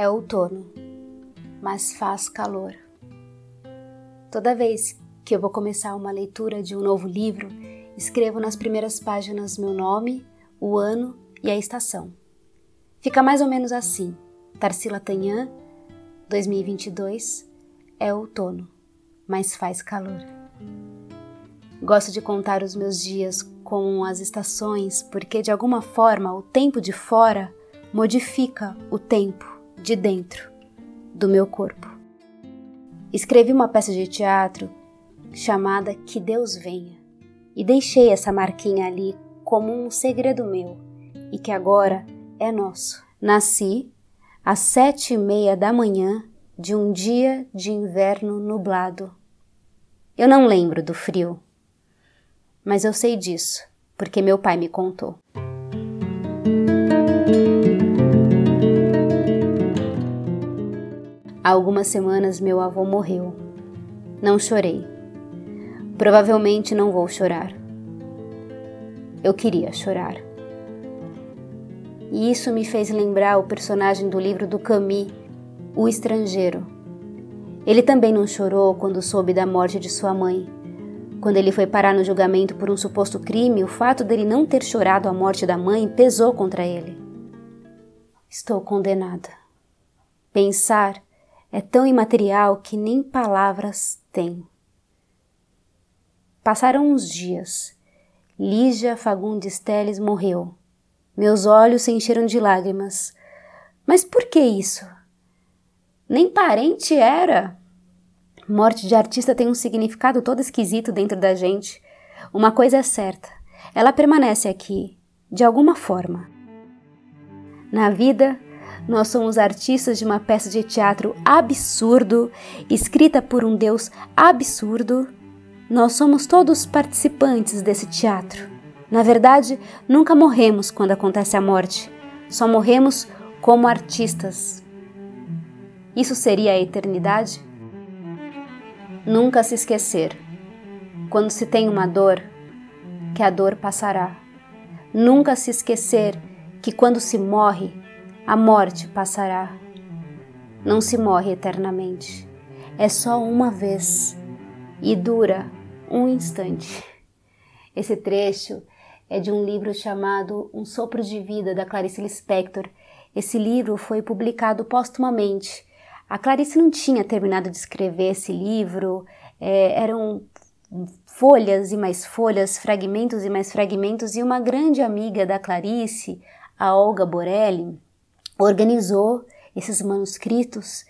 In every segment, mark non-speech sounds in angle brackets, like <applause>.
É outono, mas faz calor. Toda vez que eu vou começar uma leitura de um novo livro, escrevo nas primeiras páginas meu nome, o ano e a estação. Fica mais ou menos assim: Tarsila Tanhã, 2022, é outono, mas faz calor. Gosto de contar os meus dias com as estações porque, de alguma forma, o tempo de fora modifica o tempo de dentro do meu corpo. Escrevi uma peça de teatro chamada Que Deus Venha e deixei essa marquinha ali como um segredo meu e que agora é nosso. Nasci às sete e meia da manhã de um dia de inverno nublado. Eu não lembro do frio, mas eu sei disso porque meu pai me contou. Há algumas semanas meu avô morreu. Não chorei. Provavelmente não vou chorar. Eu queria chorar. E isso me fez lembrar o personagem do livro do Camus, O Estrangeiro. Ele também não chorou quando soube da morte de sua mãe. Quando ele foi parar no julgamento por um suposto crime, o fato dele não ter chorado a morte da mãe pesou contra ele. Estou condenada. Pensar é tão imaterial que nem palavras tem. Passaram uns dias. Lígia Fagundes Teles morreu. Meus olhos se encheram de lágrimas. Mas por que isso? Nem parente era. Morte de artista tem um significado todo esquisito dentro da gente. Uma coisa é certa: ela permanece aqui, de alguma forma. Na vida, nós somos artistas de uma peça de teatro absurdo, escrita por um Deus absurdo. Nós somos todos participantes desse teatro. Na verdade, nunca morremos quando acontece a morte, só morremos como artistas. Isso seria a eternidade? Nunca se esquecer. Quando se tem uma dor, que a dor passará. Nunca se esquecer que quando se morre, a morte passará. Não se morre eternamente. É só uma vez e dura um instante. Esse trecho é de um livro chamado Um Sopro de Vida, da Clarice Lispector. Esse livro foi publicado póstumamente. A Clarice não tinha terminado de escrever esse livro, é, eram folhas e mais folhas, fragmentos e mais fragmentos, e uma grande amiga da Clarice, a Olga Borelli, organizou esses manuscritos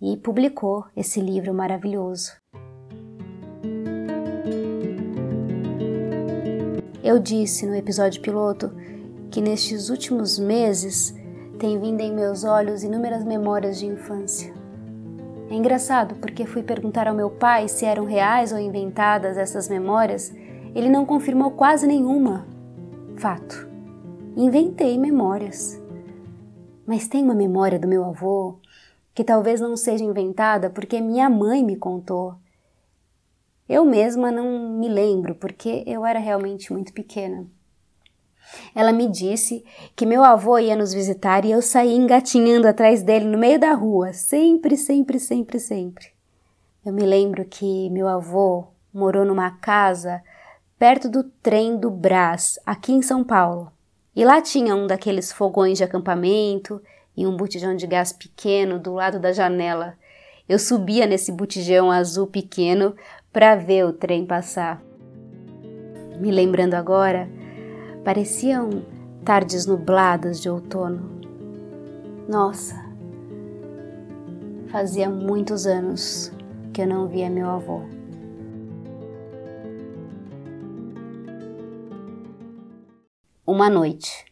e publicou esse livro maravilhoso. Eu disse no episódio piloto que nestes últimos meses tem vindo em meus olhos inúmeras memórias de infância. É engraçado porque fui perguntar ao meu pai se eram reais ou inventadas essas memórias, ele não confirmou quase nenhuma. Fato. Inventei memórias mas tem uma memória do meu avô que talvez não seja inventada porque minha mãe me contou. Eu mesma não me lembro porque eu era realmente muito pequena. Ela me disse que meu avô ia nos visitar e eu saí engatinhando atrás dele no meio da rua, sempre, sempre, sempre, sempre. Eu me lembro que meu avô morou numa casa perto do trem do Brás, aqui em São Paulo. E lá tinha um daqueles fogões de acampamento e um botijão de gás pequeno do lado da janela. Eu subia nesse botijão azul pequeno para ver o trem passar. Me lembrando agora, pareciam tardes nubladas de outono. Nossa, fazia muitos anos que eu não via meu avô. Uma noite,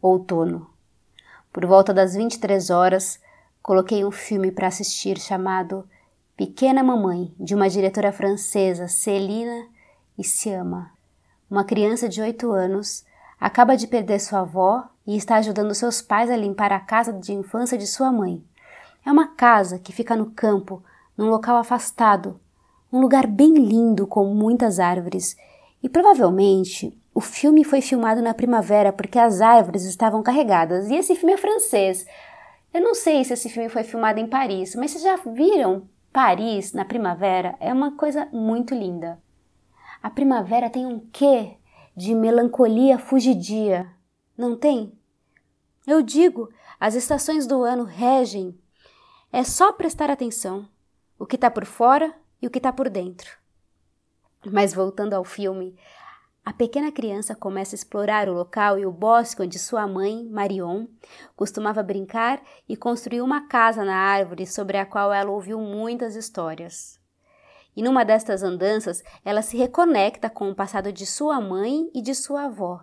outono. Por volta das 23 horas, coloquei um filme para assistir chamado Pequena Mamãe, de uma diretora francesa, Celina Siama. Uma criança de 8 anos acaba de perder sua avó e está ajudando seus pais a limpar a casa de infância de sua mãe. É uma casa que fica no campo, num local afastado, um lugar bem lindo com muitas árvores, e provavelmente o filme foi filmado na primavera porque as árvores estavam carregadas e esse filme é francês. Eu não sei se esse filme foi filmado em Paris, mas vocês já viram Paris na primavera? É uma coisa muito linda. A primavera tem um quê de melancolia fugidia, não tem? Eu digo, as estações do ano regem. É só prestar atenção. O que está por fora e o que está por dentro. Mas voltando ao filme, a pequena criança começa a explorar o local e o bosque onde sua mãe, Marion, costumava brincar e construiu uma casa na árvore sobre a qual ela ouviu muitas histórias. E numa destas andanças, ela se reconecta com o passado de sua mãe e de sua avó.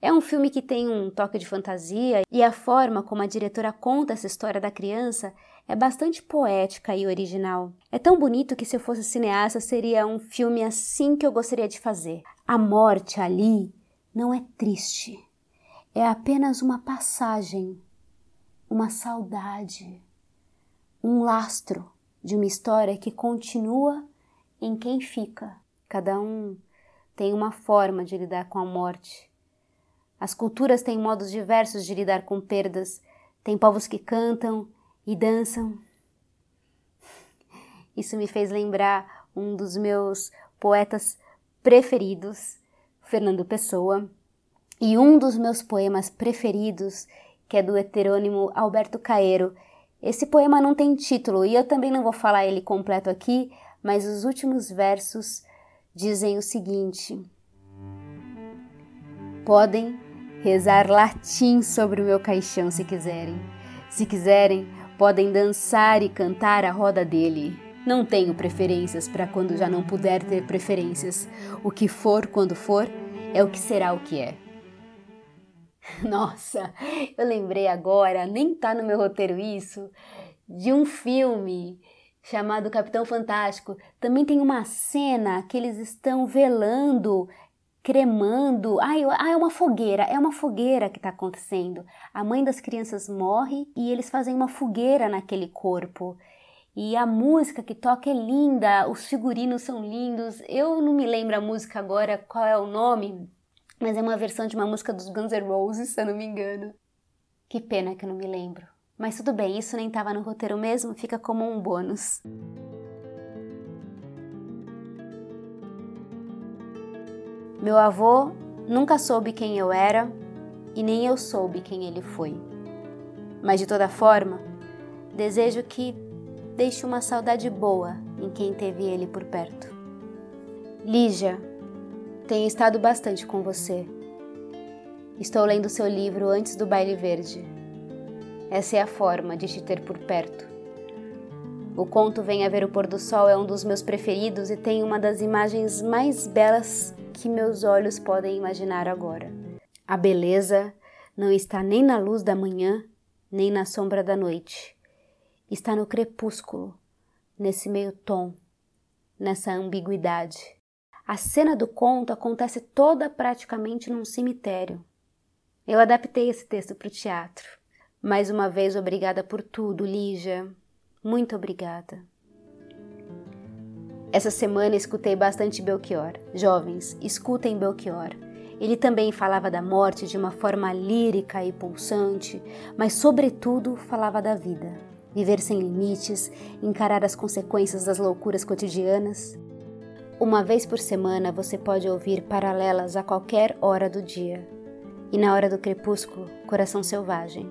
É um filme que tem um toque de fantasia e a forma como a diretora conta essa história da criança é bastante poética e original. É tão bonito que se eu fosse cineasta seria um filme assim que eu gostaria de fazer. A morte ali não é triste, é apenas uma passagem, uma saudade, um lastro de uma história que continua em quem fica. Cada um tem uma forma de lidar com a morte. As culturas têm modos diversos de lidar com perdas. Tem povos que cantam e dançam. Isso me fez lembrar um dos meus poetas preferidos, Fernando Pessoa, e um dos meus poemas preferidos, que é do heterônimo Alberto Caeiro. Esse poema não tem título e eu também não vou falar ele completo aqui, mas os últimos versos dizem o seguinte: Podem rezar latim sobre o meu caixão se quiserem. Se quiserem, Podem dançar e cantar à roda dele. Não tenho preferências para quando já não puder ter preferências. O que for quando for é o que será o que é. <laughs> Nossa, eu lembrei agora, nem tá no meu roteiro isso, de um filme chamado Capitão Fantástico. Também tem uma cena que eles estão velando cremando. Ai, ah, é uma fogueira, é uma fogueira que está acontecendo. A mãe das crianças morre e eles fazem uma fogueira naquele corpo. E a música que toca é linda, os figurinos são lindos. Eu não me lembro a música agora, qual é o nome, mas é uma versão de uma música dos Guns N' Roses, se eu não me engano. Que pena que eu não me lembro. Mas tudo bem, isso nem estava no roteiro mesmo, fica como um bônus. Meu avô nunca soube quem eu era e nem eu soube quem ele foi. Mas de toda forma, desejo que deixe uma saudade boa em quem teve ele por perto. Lígia, tenho estado bastante com você. Estou lendo seu livro antes do baile verde. Essa é a forma de te ter por perto. O conto Venha Ver o Pôr do Sol é um dos meus preferidos e tem uma das imagens mais belas que meus olhos podem imaginar agora. A beleza não está nem na luz da manhã, nem na sombra da noite. Está no crepúsculo, nesse meio tom, nessa ambiguidade. A cena do conto acontece toda praticamente num cemitério. Eu adaptei esse texto para o teatro. Mais uma vez, obrigada por tudo, Lígia. Muito obrigada. Essa semana escutei bastante Belchior. Jovens, escutem Belchior. Ele também falava da morte de uma forma lírica e pulsante, mas, sobretudo, falava da vida. Viver sem limites, encarar as consequências das loucuras cotidianas. Uma vez por semana você pode ouvir paralelas a qualquer hora do dia. E na hora do crepúsculo, Coração Selvagem.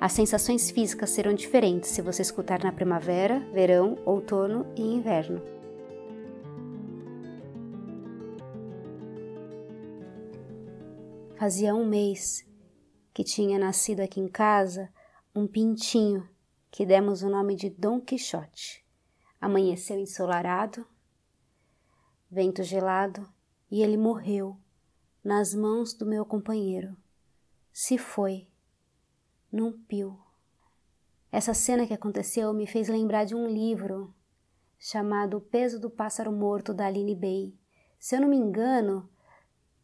As sensações físicas serão diferentes se você escutar na primavera, verão, outono e inverno. Fazia um mês que tinha nascido aqui em casa um pintinho que demos o nome de Dom Quixote. Amanheceu ensolarado, vento gelado, e ele morreu nas mãos do meu companheiro. Se foi num pio. Essa cena que aconteceu me fez lembrar de um livro chamado O Peso do Pássaro Morto da Aline Bay. Se eu não me engano,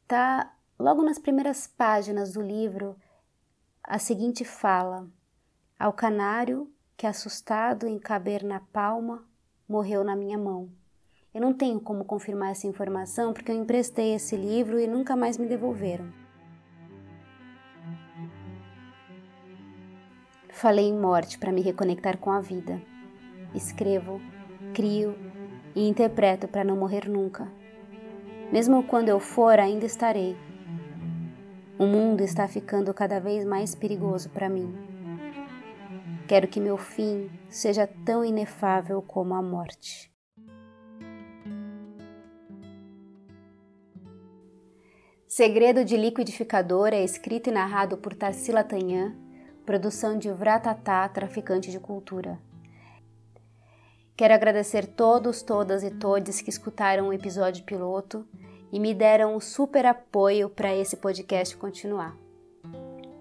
tá Logo nas primeiras páginas do livro, a seguinte fala: Ao canário que, assustado em caber na palma, morreu na minha mão. Eu não tenho como confirmar essa informação porque eu emprestei esse livro e nunca mais me devolveram. Falei em morte para me reconectar com a vida. Escrevo, crio e interpreto para não morrer nunca. Mesmo quando eu for, ainda estarei. O mundo está ficando cada vez mais perigoso para mim. Quero que meu fim seja tão inefável como a morte. Segredo de Liquidificador é escrito e narrado por Tarsila Tanhan, produção de Vratatá, traficante de cultura. Quero agradecer todos, todas e todes que escutaram o episódio piloto e me deram um super apoio para esse podcast continuar.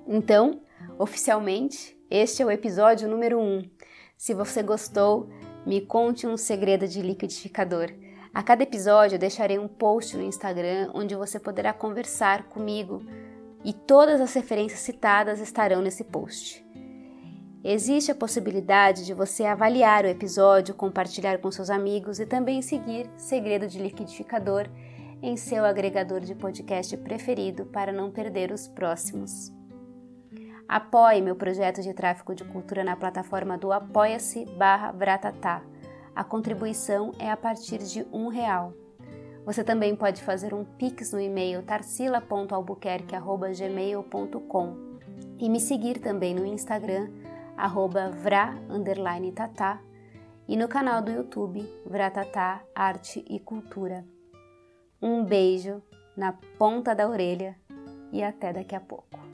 Então, oficialmente, este é o episódio número 1. Um. Se você gostou, me conte um segredo de liquidificador. A cada episódio eu deixarei um post no Instagram onde você poderá conversar comigo e todas as referências citadas estarão nesse post. Existe a possibilidade de você avaliar o episódio, compartilhar com seus amigos e também seguir Segredo de Liquidificador em seu agregador de podcast preferido para não perder os próximos. Apoie meu projeto de tráfico de cultura na plataforma do apoia-se barra. A contribuição é a partir de um real. Você também pode fazer um pix no e-mail tarsila.albuquerque.gmail.com e me seguir também no Instagram, arroba vra, tatá, e no canal do YouTube Vratatá Arte e Cultura. Um beijo na ponta da orelha e até daqui a pouco.